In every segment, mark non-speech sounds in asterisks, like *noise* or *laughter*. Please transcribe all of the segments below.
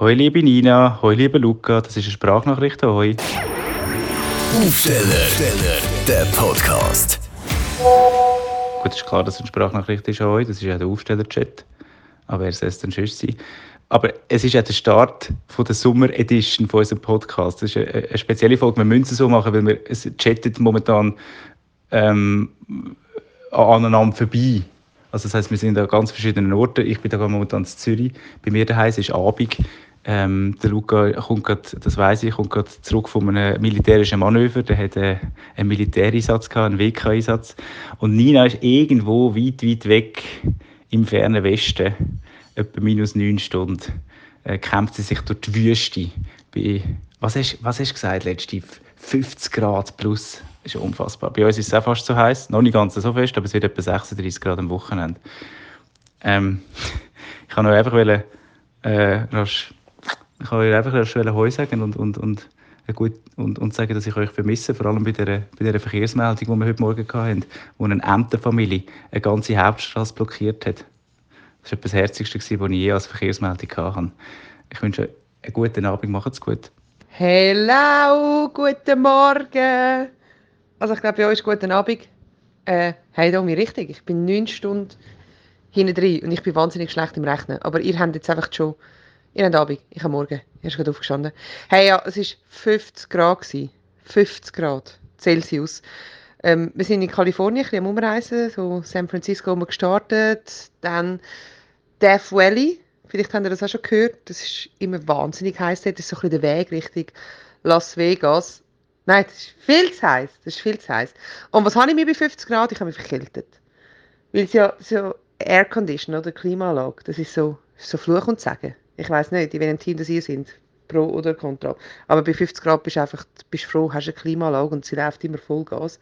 Hoi liebe Nina, hoi liebe Luca, das ist eine Sprachnachricht hoi. Aufsteller, der Podcast. Gut, ist klar, dass es eine Sprachnachricht ist hoi, das ist ja der Aufsteller-Chat. Aber wer soll es denn sonst sein? Aber es ist ja der Start von der Sommer Edition von unserem Podcast. Das ist eine, eine spezielle Folge. Wir müssen es so machen, weil wir es chattet momentan ähm, aneinander vorbei. Also das heißt, wir sind an ganz verschiedenen Orten. Ich bin da momentan in Zürich. Bei mir daheim ist Abend. Ähm, der Luca kommt grad, das weiß ich, kommt gerade zurück von einem militärischen Manöver. Der hat äh, einen Militäreinsatz gehabt, einen WK-Einsatz. Und Nina ist irgendwo weit, weit weg im fernen Westen, etwa minus neun Stunden, äh, kämpft sie sich durch die Wüste. Bei, was hast, was hast du gesagt letzte? 50 Grad plus. Das ist unfassbar. Bei uns ist es auch fast so heiß, noch nicht ganz so fest, aber es wird etwa 36 Grad am Wochenende. Ähm, *laughs* ich kann euch einfach wollen, äh, ich kann euch einfach rasch Heu sagen und, und, und, gut, und, und sagen, dass ich euch vermisse, vor allem bei dieser, bei dieser Verkehrsmeldung, die wir heute Morgen hatten, wo eine Entenfamilie eine ganze Hauptstraße blockiert hat. Das war das Herzigste, was ich je als Verkehrsmeldung hatte. Ich wünsche euch einen guten Abend, macht's gut. Hello, guten Morgen. Also ich glaube, bei euch ist guten Abend. Äh, hey, Domi, richtig. Ich bin neun Stunden hinten drin und ich bin wahnsinnig schlecht im Rechnen. Aber ihr habt jetzt einfach schon... Ihr habt Abend, ich habe Morgen. Ihr seid gerade aufgestanden. Hey, ja, es war 50 Grad. Gewesen. 50 Grad Celsius. Ähm, wir sind in Kalifornien, ein bisschen am Umreisen, so San Francisco haben wir gestartet, dann Death Valley, vielleicht habt ihr das auch schon gehört, das ist immer wahnsinnig heiß dort, das ist so ein bisschen der Weg Richtung Las Vegas. Nein, das ist viel zu heiß. Das ist viel zu heiß. Und was habe ich mir bei 50 Grad? Ich habe mich verkältet. Weil es ja so Aircondition oder Klimaanlage, das ist so, so Fluch und Sagen. Ich weiß nicht, in welchem Team das ihr sind, pro oder contra. Aber bei 50 Grad bist du einfach bist froh, hast eine Klimaanlage und sie läuft immer Vollgas.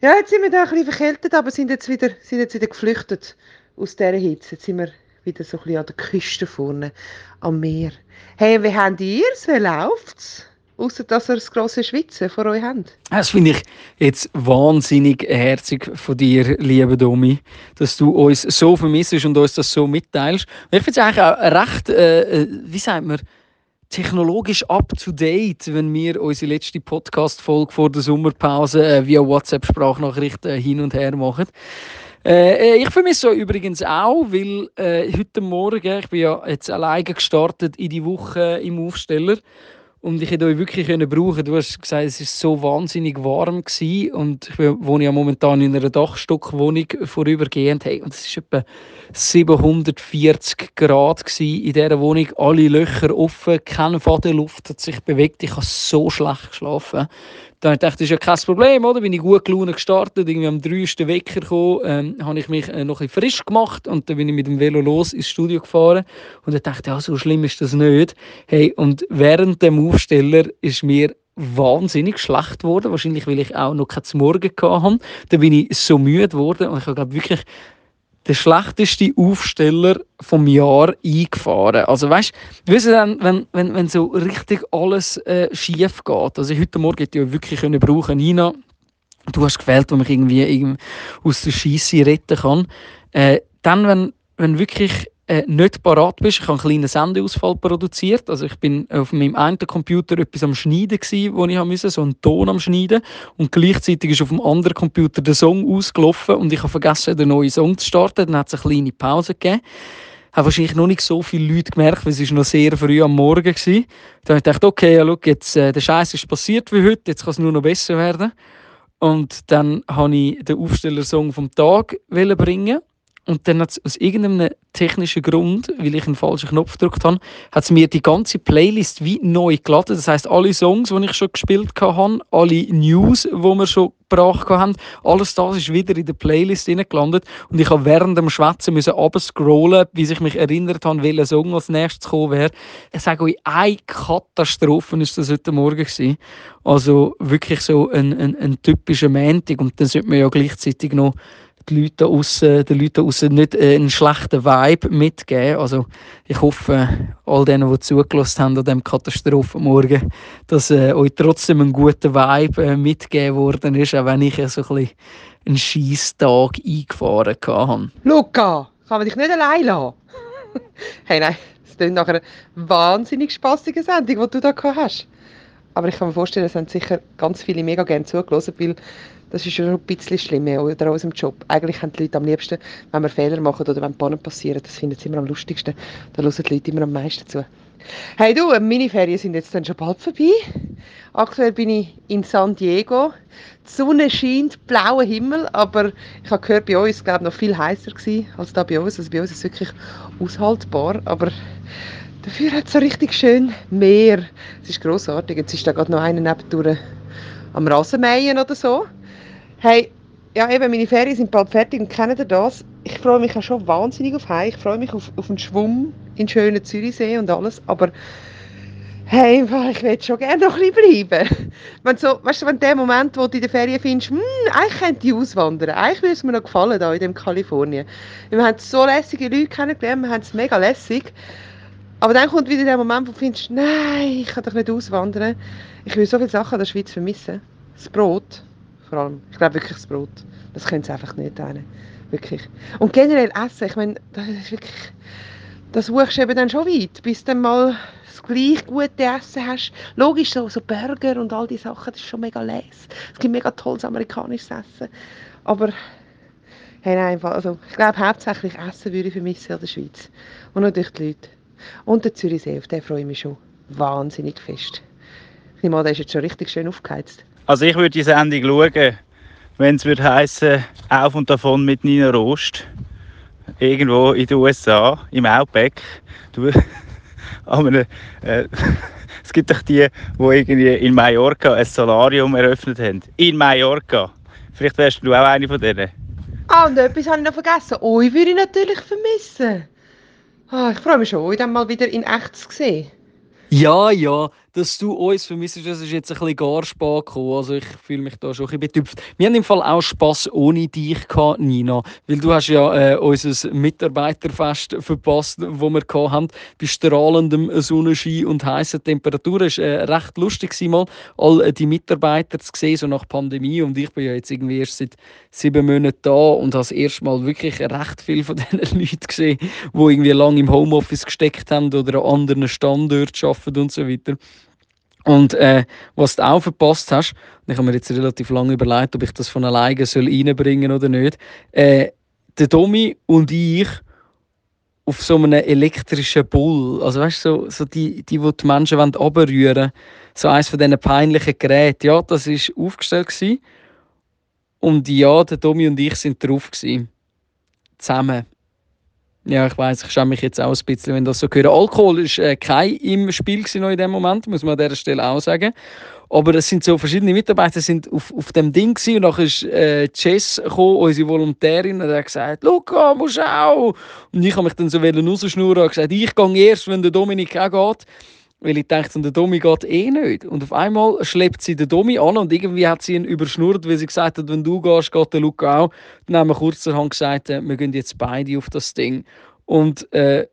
Ja, jetzt sind wir da ein bisschen verkältet, aber sind jetzt wieder, sind jetzt wieder geflüchtet aus dieser Hitze. Jetzt sind wir wieder so ein bisschen an der Küste vorne, am Meer. Hey, wie habt ihr es? Wie läuft's? Außer dass ihr das grosse Schwitzen vor euch habt. Das finde ich jetzt wahnsinnig herzig von dir, liebe Domi, dass du uns so vermisst und uns das so mitteilst. Und ich finde es eigentlich auch recht, äh, äh, wie sagt man, technologisch up to date, wenn wir unsere letzte Podcast-Folge vor der Sommerpause äh, via WhatsApp-Sprachnachricht äh, hin und her machen. Äh, äh ich vermisse euch übrigens auch, weil äh, heute Morgen, ich bin ja jetzt alleine gestartet in die Woche im Aufsteller und ich hätte euch wirklich können brauchen. Du hast gesagt, es war so wahnsinnig warm gewesen und ich wohne ja momentan in einer Dachstockwohnung vorübergehend. Hey, und es war etwa 740 Grad in dieser Wohnung, alle Löcher offen, keine Fadenluft hat sich bewegt. Ich habe so schlecht geschlafen. Dann dachte ich, das ist ja kein Problem, oder? Bin ich gut gelaunt gestartet, irgendwie am 3. Wecker gekommen, ähm, habe ich mich äh, noch ein frisch gemacht und dann bin ich mit dem Velo los ins Studio gefahren und dann dachte ich, ja, so schlimm ist das nicht. Hey, und während dem Aufsteller ist mir wahnsinnig schlecht geworden, wahrscheinlich weil ich auch noch kein Morgen hatte. Dann bin ich so müde geworden und ich habe wirklich der schlechteste Aufsteller vom Jahr eingefahren. Also weißt du, dann, wenn, wenn, wenn so richtig alles äh, schief geht. Also heute Morgen hätte ich ja wirklich können brauchen, Nina. Du hast gewählt, wo mich irgendwie, aus der Scheisse retten kann. Äh, dann, wenn, wenn wirklich äh, nicht parat bist. Ich habe einen kleinen Sendeausfall produziert. Also ich bin auf meinem einen Computer etwas am Schneiden gewesen, wo ich musste, so einen Ton am Schneiden. Und gleichzeitig ist auf dem anderen Computer der Song ausgelaufen und ich habe vergessen, den neuen Song zu starten. Dann hat es eine kleine Pause gegeben. Habe wahrscheinlich noch nicht so viele Leute gemerkt, weil es noch sehr früh am Morgen war. Dann habe ich gedacht, okay, ja, look, jetzt, äh, der Scheiß ist passiert wie heute, jetzt kann es nur noch besser werden. Und dann habe ich den Aufstellersong vom Tag bringen und dann hat es aus irgendeinem technischen Grund, weil ich einen falschen Knopf gedrückt habe, hat es mir die ganze Playlist wie neu geladen. Das heißt, alle Songs, die ich schon gespielt habe, alle News, die wir schon gebracht haben, alles das ist wieder in der Playlist gelandet. Und ich habe während dem Schwätzen müssen scrollen, bis ich mich erinnert habe, welcher Song als nächstes kommen wäre. Ich sage euch, eine Katastrophe ist das heute Morgen gewesen. Also wirklich so ein, ein, ein typischer Montag. Und dann sollte man ja gleichzeitig noch die Leute aussen, den Leuten aussen nicht äh, einen schlechten Vibe mitgeben. Also ich hoffe, all denen, die zugelassen haben an diesem Katastrophenmorgen, dass äh, euch trotzdem ein guter Vibe äh, mitgegeben worden ist, auch wenn ich äh, so ein bisschen einen Scheisstag eingefahren habe. Luca, kann man dich nicht allein lassen? *laughs* hey, nein, es klingt nach einer wahnsinnig spaßigen Sendung, die du da gehabt hast. Aber ich kann mir vorstellen, es haben sicher ganz viele mega gerne zugelassen, weil das ist schon ein bisschen schlimm oder an unserem Job. Eigentlich haben die Leute am liebsten, wenn wir Fehler machen oder wenn Pannen passieren, das finden sie immer am lustigsten. Da hören die Leute immer am meisten zu. Hey du, meine Ferien sind jetzt dann schon bald vorbei. Aktuell bin ich in San Diego. Die Sonne scheint, blauer Himmel, aber ich habe gehört, bei uns glaube noch viel heißer als da bei uns. Also bei uns ist es wirklich aushaltbar, aber dafür hat es so richtig schön Meer. Es ist großartig. Jetzt ist da gerade noch einer nebendurch am Rasenmähen oder so. Hey, ja eben, meine Ferien sind bald fertig und kennt ihr das? Ich freue mich auch schon wahnsinnig auf Heim. Ich freue mich auf, auf einen Schwumm in schönen Zürichsee und alles, aber hey, ich will schon gerne noch ein bisschen bleiben. Wenn so, weißt du, wenn der Moment, wo du in der Ferien findest, hm, eigentlich könnte ich auswandern, eigentlich würde es mir noch gefallen da in dem Kalifornien. Wir haben so lässige Leute kennengelernt, wir haben es mega lässig. Aber dann kommt wieder der Moment, wo du findest, nein, ich kann doch nicht auswandern. Ich will so viele Sachen in der Schweiz vermissen. Das Brot, vor allem. Ich glaube wirklich das Brot. Das können sie einfach nicht teilen. Wirklich. Und generell Essen, ich meine, das ist wirklich... Das suchst du eben dann schon weit, bis du dann mal das gleich gute Essen hast. Logisch, so, so Burger und all die Sachen, das ist schon mega les. Es gibt mega tolles amerikanisches Essen. Aber hey, nein, also, ich glaube, hauptsächlich Essen würde ich vermissen in der Schweiz. Und natürlich die Leute. Und der Zürichsee, auf den freue ich mich schon wahnsinnig fest. Ich nehme an, der ist jetzt schon richtig schön aufgeheizt. Also ich würde die Sendung schauen, wenn es würde heißen Auf und davon mit Nina Rost. Irgendwo in den USA, im Outback. Du, *laughs* einem, äh, *laughs* es gibt doch die, die irgendwie in Mallorca ein Solarium eröffnet haben. In Mallorca. Vielleicht wärst du auch eine von denen. Ah, und etwas habe ich noch vergessen. Euch würde ich natürlich vermissen. Ah, ich freue mich schon, euch dann mal wieder in echt zu sehen. Ja, ja, dass du uns vermisst, das ist jetzt ein bisschen gar spät gekommen. Also ich fühle mich da schon ein bisschen betüpft. Wir haben im Fall auch Spass ohne dich gehabt, Nina. Weil du hast ja äh, unser Mitarbeiterfest verpasst, wo wir gehabt haben. Bei strahlendem Sonnenschein und heißen Temperaturen. Es war äh, recht lustig, mal all äh, die Mitarbeiter zu sehen, so nach Pandemie. Und ich bin ja jetzt irgendwie erst seit sieben Monaten da und habe das erste Mal wirklich recht viel von *laughs* diesen Leuten gesehen, die irgendwie lange im Homeoffice gesteckt haben oder an anderen Standorten arbeiten und so weiter. Und äh, was du auch verpasst hast, und ich habe mir jetzt relativ lange überlegt, ob ich das von alleine soll reinbringen oder nicht, äh, der Domi und ich auf so einem elektrischen Bull, also weißt du, so, so die, die, die die Menschen wollen, so eines von diesen peinlichen Geräten, ja, das war aufgestellt. Gewesen. Und ja, der Domi und ich sind drauf. Gewesen. Zusammen. Ja, ich weiß, ich schäme mich jetzt auch ein bisschen, wenn das so höre. Alkohol ist äh, kein im Spiel noch in dem Moment, muss man an dieser Stelle auch sagen. Aber es sind so verschiedene Mitarbeiter sind auf, auf dem Ding gewesen, und dann ist äh, Jess gekommen, unsere Volontärin, und hat gesagt, Luca, musst auch. Und ich habe mich dann so rausschnurren und gesagt, ich gehe erst, wenn der Dominik auch geht. Weil ich dachte, der Domi geht eh nicht. Und auf einmal schleppt sie den Domi an und irgendwie hat sie ihn überschnurrt, weil sie gesagt hat, wenn du gehst, geht der Luca auch. Dann haben wir kurzerhand gesagt, äh, wir gehen jetzt beide auf das Ding. Und äh,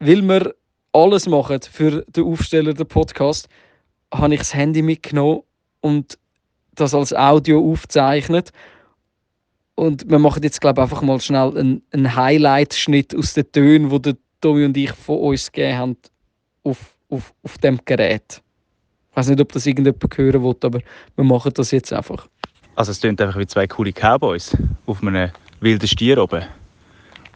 weil wir alles machen für den Aufsteller, den Podcast, habe ich das Handy mitgenommen und das als Audio aufzeichnet. Und wir machen jetzt, glaube ich, einfach mal schnell einen, einen Highlight-Schnitt aus den Tönen, die der Tommy und ich von uns gegeben haben, auf auf, auf dem Gerät. Ich weiß nicht, ob das irgendjemand hören will, aber wir machen das jetzt einfach. Also es klingt einfach wie zwei coole Cowboys auf einem wilden Stier oben.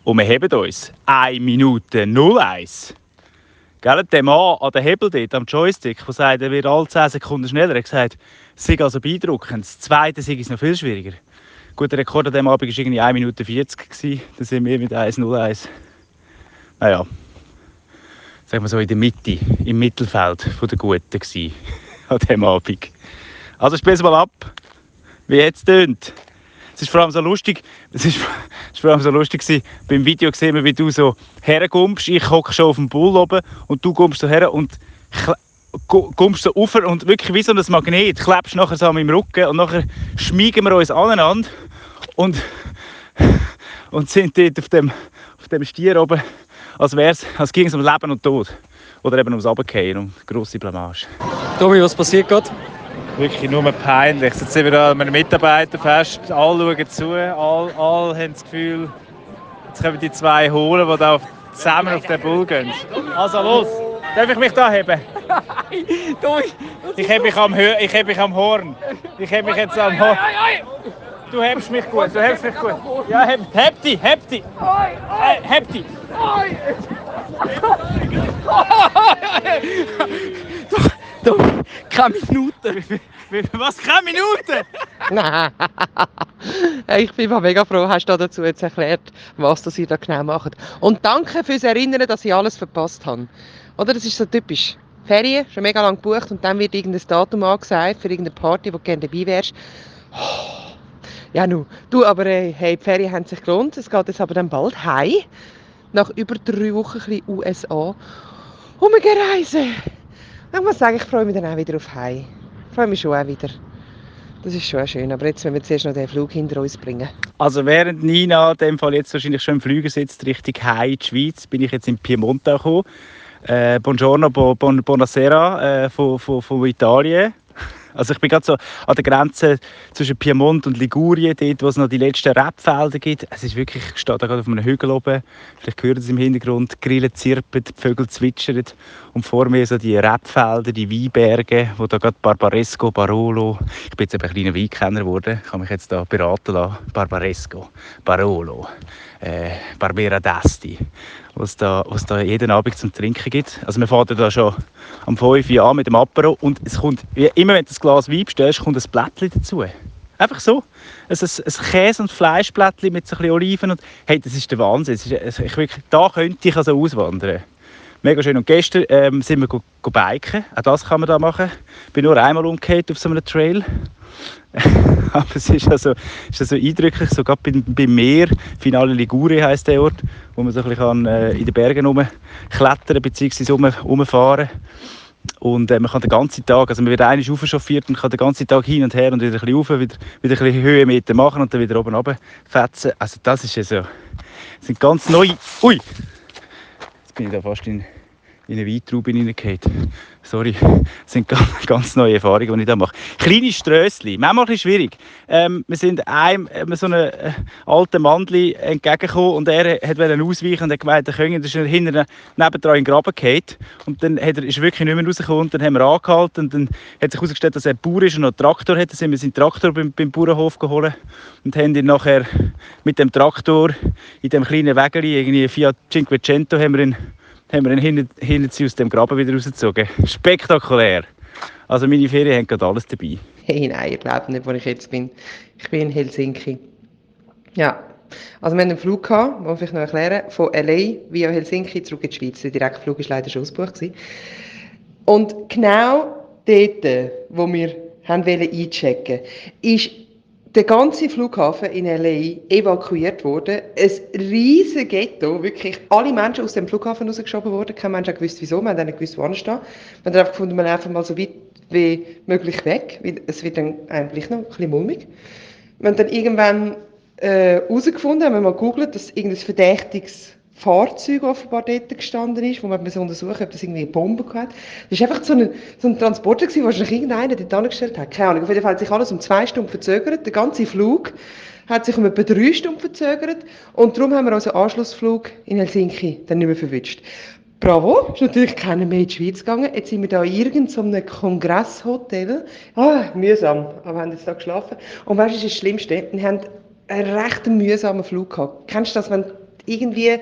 Und wir heben uns 1 Minute 01. Gell, der Mann an der Hebel dort, am Joystick, der sagt, er wird alle 10 Sekunden schneller, er gesagt, es sei also beeindruckend. Das zweite sei es noch viel schwieriger. Gut, der Rekord an diesem Abend war irgendwie 1 Minute 40. Da sind wir mit 1.01. Naja, sagen wir so, in der Mitte, im Mittelfeld von der Guten gewesen, *laughs* an diesem Abend. Also spiel es mal ab, wie jetzt tönt. Es ist vor allem so lustig, es ist, ist vor allem so lustig gewesen, beim Video gesehen wir, wie du so herkommst, ich hocke schon auf dem Bull oben und du kommst so her und kommst so rauf und wirklich wie so ein Magnet, klebst nachher so an meinem Rücken und nachher schmiegen wir uns aneinander und, *laughs* und sind dort auf dem, auf dem Stier oben als, als ging es um Leben und Tod. Oder eben ums Abgehen, um grosse Blamage. Tobi, was passiert gerade? Wirklich nur peinlich. Jetzt sind wir da mit einem Mitarbeiterfest. Alle schauen zu, alle, alle haben das Gefühl, jetzt kommen die zwei holen, die da auf zusammen auf den Bull gehen. Also los, darf ich mich da heben? *laughs* Ich hebe mich am, Hö ich heb mich am Horn. Ich hebe mich jetzt am Horn. Du hebst mich gut, du hebst mich gut. Ja, heb, heb die, heb die. Äh, heb die. Doch, keine Minute. Was, keine Minute? Nein. ich bin mal mega froh, hast du dazu jetzt erklärt, was das ihr da genau macht. Und danke fürs Erinnern, dass ich alles verpasst habe. Oder das ist so typisch. Ferien, schon mega lang gebucht und dann wird irgendein Datum angesagt für irgendeine Party, wo du gerne dabei wärst. Oh. Ja, nu. Du, aber äh, hey, die Ferien haben sich gelohnt. Es geht jetzt aber dann bald heim. Nach über drei Wochen ein USA. Und wir gehen reisen. Ich muss sagen, ich freue mich dann auch wieder auf heim. Ich freue mich schon auch wieder. Das ist schon schön. Aber jetzt müssen wir zuerst noch den Flug hinter uns bringen. Also während Nina in dem Fall jetzt wahrscheinlich schon im Flüger sitzt, Richtung Hai in die Schweiz, bin ich jetzt in Piemonte gekommen. Äh, buongiorno, bon, buonasera äh, von, von, von Italien. Also ich bin gerade so an der Grenze zwischen Piemont und Ligurien, dort, wo es noch die letzten Rebfelder gibt. Es ist wirklich, ich stehe da gerade auf einem Hügel oben, vielleicht hört es im Hintergrund, die Grillen zirpen, die Vögel zwitschern und vor mir so die Rebfelder, die Weinberge, wo da gerade Barbaresco, Barolo, ich bin jetzt ein kleiner Weinkenner geworden, ich kann mich jetzt da beraten lassen, Barbaresco, Barolo, äh, Barbera d'Asti, was da, was da jeden Abend zum Trinken gibt. Also wir fahren da schon am 5 Uhr an mit dem Apero und es kommt, immer wenn du ein Glas Wein bestellst, kommt ein Blättchen dazu. Einfach so. Ein, ein, ein Käse- und Fleischblättchen mit so ein bisschen Oliven. Und, hey, das ist der Wahnsinn. Ist, also ich wirklich, da könnte ich also auswandern. Mega schön. Und gestern ähm, sind wir go, go biken. Auch das kann man da machen. Ich bin nur einmal umgekehrt auf so einem Trail. *laughs* Aber es ist also, ist also eindrücklich, sogar beim, beim Meer, Finale Ligure heisst der Ort, wo man so ein bisschen äh, in den Bergen klettern bzw. Um, umfahren und äh, man kann den ganzen Tag, also man wird einmal aufchauffiert und kann den ganzen Tag hin und her und wieder ein bisschen rauf, wieder, wieder ein bisschen Höhenmeter machen und dann wieder oben runter fetzen. Also das ist also, das sind ganz neue, ui, bin ich da fast in, in eine Weintraube hineingefallen. Sorry, das sind *laughs* ganz, neue Erfahrungen, die ich da mache. Kleine Strössli, manchmal ein bisschen schwierig. Ähm, wir sind einem äh, so einem äh, alten Mandli entgegengekommen und er wollte ausweichen und hat gemeint, er könne, ist hinten nebendran in den Graben gefallen. Und dann hat er, ist er wirklich nicht mehr rausgekommen und dann haben wir angehalten und dann hat sich herausgestellt, dass er Bauer ist und noch einen Traktor hat. Dann sind wir seinen Traktor beim, beim Bauernhof geholt und haben ihn nachher mit dem Traktor in dem kleinen Wägeli, irgendwie Fiat Cinquecento, haben wir ihn haben wir ihn hinten, hinten aus dem Graben wieder rausgezogen. Spektakulär. Also meine Ferien haben gerade alles dabei. Hey, nein, ich glaube nicht, wo ich jetzt bin. Ich bin in Helsinki. Ja, also wir hatten einen Flug, gehabt, muss ich noch erklären, von L.A. via Helsinki zurück in die Schweiz. Der Direktflug war leider schon ausgebucht. Und genau dort, wo wir haben einchecken wollten, ist der ganze Flughafen in L.A. evakuiert wurde. Ein riesiges Ghetto, wirklich alle Menschen aus dem Flughafen rausgeschoben wurden. Kein Mensch hat gewusst, wieso, man hat nicht gewusst, wo stehen. Man hat einfach gefunden, man einfach mal so weit wie möglich weg, weil es wird dann eigentlich noch ein bisschen mulmig. Wir haben dann irgendwann herausgefunden, äh, haben wir mal gegoogelt, dass irgendein verdächtiges Fahrzeug offenbar dort gestanden ist, wo man so untersuchen ob das irgendwie eine Bombe hat. Das war einfach so ein, so ein Transporter, gewesen, wo irgendeiner dort angestellt hat. Keine Ahnung, auf jeden Fall hat sich alles um zwei Stunden verzögert. Der ganze Flug hat sich um etwa drei Stunden verzögert. Und darum haben wir unseren Anschlussflug in Helsinki dann nicht mehr verwünscht. Bravo, ist natürlich keiner mehr in die Schweiz gegangen. Jetzt sind wir da in irgendeinem Kongresshotel. Ah, mühsam, aber wir haben jetzt da geschlafen. Und weißt du, das ist das Schlimmste? Wir haben einen recht mühsamen Flug gehabt. Kennst du das, wenn irgendwie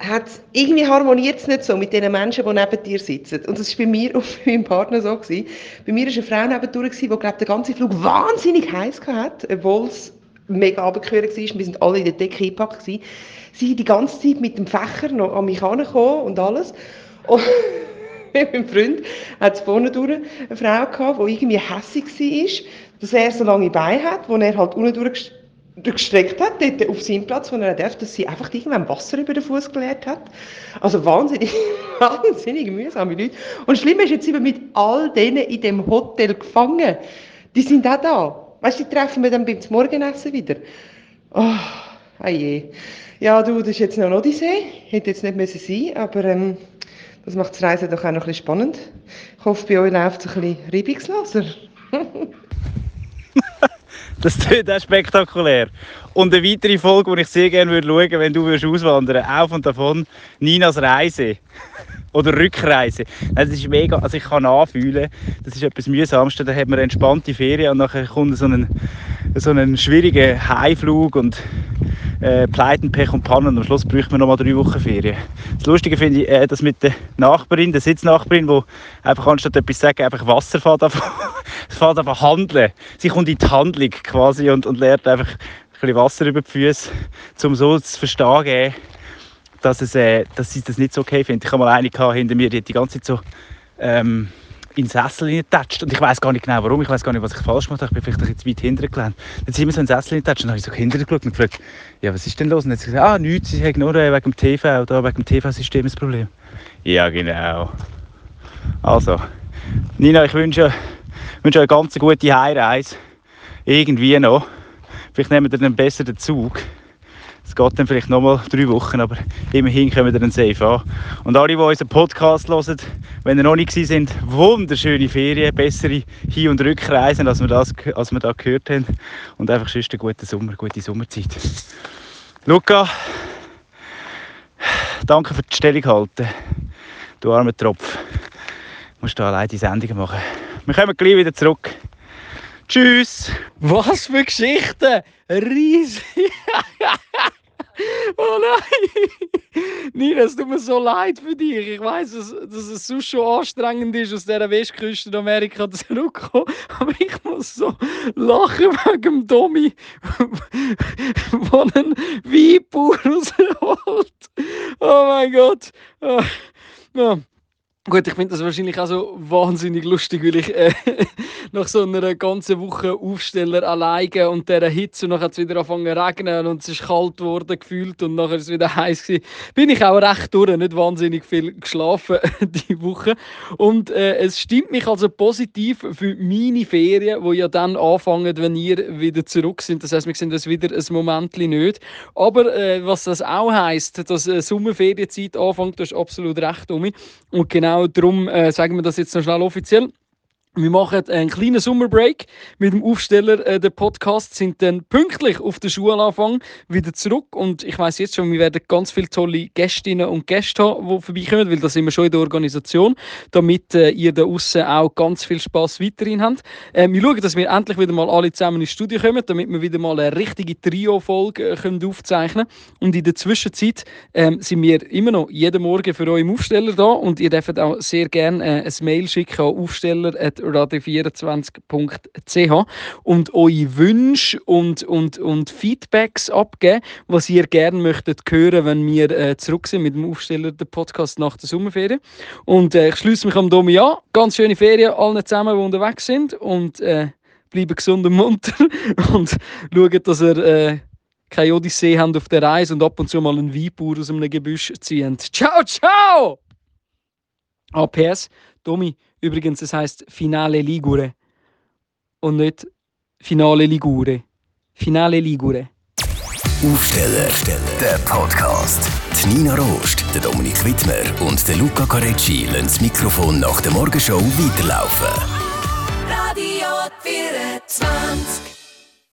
hat irgendwie harmoniert es nicht so mit den Menschen, die neben dir sitzen. Und das war bei mir *laughs* und bei meinem Partner so. Gewesen. Bei mir war eine Frau neben dir, die glaub, den ganzen Flug wahnsinnig heiß hatte, obwohl es mega abgekühlt war. Wir sind alle in der Decke eingepackt. Gewesen. Sie die ganze Zeit mit dem Fächer noch an mich herangekommen und alles. Und *laughs* meinem Freund hat vorne durch eine Frau gehabt, die irgendwie hässlich war, dass er so lange Beine hat, wo er halt unten durch gestreckt hat, dort auf seinem Platz, wo er darf, dass sie einfach irgendwann Wasser über den Fuß geleert hat. Also wahnsinnig, *laughs* wahnsinnig mühsame Leute. Und schlimm ist, jetzt wir mit all denen in dem Hotel gefangen. Die sind auch da. Weißt du, die treffen wir dann beim Morgenessen wieder. Oh, je. Ja, du, das ist jetzt noch Odyssee. Hätte jetzt nicht müssen sein, aber ähm, das macht das Reisen doch auch noch ein bisschen spannend. Ich hoffe, bei euch läuft es ein bisschen Reibungslaser. *laughs* Das tut auch spektakulär. Und eine weitere Folge, die ich sehr gerne würde schauen wenn du würdest auswandern auf und davon, Ninas Reise. *laughs* Oder Rückreise. Nein, das ist mega, also ich kann anfühlen, das ist etwas Mühsamste, da hat man eine entspannte Ferien und nachher kommt so ein, so ein schwieriger Heimflug und äh, Pleiten, Pech und Pannen am Schluss bräuchte man noch mal drei Wochen Ferien. Das Lustige finde ich, äh, dass mit der Nachbarin, der Sitznachbarin, die einfach anstatt etwas sagen, einfach Wasser fährt, *laughs* einfach, fährt einfach handeln. Sie kommt in die Handlung quasi und, und lernt einfach ein bisschen Wasser über die Füße, um so zu verstehen, dass, es, äh, dass sie das nicht so okay findet. Ich habe mal eine gehabt, hinter mir, die hat die ganze Zeit so ähm, in den Sessel hineingetatscht und ich weiß gar nicht genau warum, ich weiß gar nicht, was ich falsch gemacht habe, ich bin vielleicht ein bisschen weit hinten gelandet. Dann sind wir so in den Sessel hineingetatscht und dann habe ich so hinter geschaut und gefragt, ja was ist denn los? Und dann hat sie gesagt, ah nichts, sie haben nur äh, wegen dem TV, da wegen dem TV-System ein Problem. Ja genau. Also, Nina, ich wünsche, wünsche euch eine ganz gute Heimreise. Irgendwie noch. Vielleicht nehmen wir einen besseren Zug. Es geht dann vielleicht nochmal drei Wochen, aber immerhin kommen wir dann safe an. Und alle, die unseren Podcast hören, wenn ihr noch nicht sind, wunderschöne Ferien, bessere Hin- und Rückreisen, als wir, das, als wir da gehört haben. Und einfach sonst einen guten Sommer, gute Sommerzeit. Luca, danke für die Stellung halten. Du armer Tropf. Du musst da allein die Sendungen machen. Wir kommen gleich wieder zurück. Tschüss! Was für Geschichten! Riesig! *laughs* *laughs* oh nein! *laughs* Nina, es tut mir so leid für dich. Ich weiß, dass, dass es so schon anstrengend ist, aus dieser Westküste Amerika *laughs* zurückzukommen. Aber ich muss so lachen wegen dem Domi, der einen Weinbauer rausholt. Oh mein Gott! Oh. Gut, ich finde das wahrscheinlich auch so wahnsinnig lustig, weil ich äh, *laughs* nach so einer ganzen Woche Aufsteller alleine und dieser Hitze und dann hat es wieder angefangen zu regnen und es ist kalt geworden gefühlt und nachher ist es wieder heiß gewesen. Bin ich auch recht durch, nicht wahnsinnig viel geschlafen *laughs* die Woche und äh, es stimmt mich also positiv für meine Ferien, wo ja dann anfangen, wenn ihr wieder zurück sind. Das heißt, wir sind das wieder ein Moment nicht. Aber äh, was das auch heisst, dass äh, Sommerferienzeit anfängt, du hast absolut recht, Omi. Und genau darum äh, sagen wir das jetzt noch schnell offiziell. Wir machen einen kleinen Sommerbreak mit dem Aufsteller. Äh, der Podcast sind dann pünktlich auf den Schulanfang wieder zurück. Und ich weiß jetzt schon, wir werden ganz viele tolle Gästinnen und Gäste haben, die vorbeikommen, weil da sind wir schon in der Organisation, damit äh, ihr da außen auch ganz viel Spaß weiterhin habt. Äh, wir schauen, dass wir endlich wieder mal alle zusammen ins Studio kommen, damit wir wieder mal eine richtige Trio-Folge äh, können aufzeichnen Und in der Zwischenzeit ähm, sind wir immer noch jeden Morgen für euch im Aufsteller da und ihr dürft auch sehr gerne äh, ein Mail schicken an aufsteller radio24.ch und eure Wünsche und, und, und Feedbacks abgeben, was ihr gerne möchtet hören, wenn wir äh, zurück sind mit dem Aufsteller der Podcast nach der Sommerferien. Und äh, ich schließe mich am Domi an. Ganz schöne Ferien allen zusammen, die unterwegs sind und äh, bleiben gesund und munter und schauen, dass ihr äh, keine Odyssee habt auf der Reise und ab und zu mal einen Weinbauer aus einem Gebüsch ziehen. Ciao, ciao! APS, Domi, Übrigens, es heißt Finale Ligure und nicht Finale Ligure. Finale Ligure. Aufsteller, der Podcast. Die Nina Rost, der Dominik Wittmer und der Luca Carecci lassen das Mikrofon nach der Morgenshow weiterlaufen. Radio 24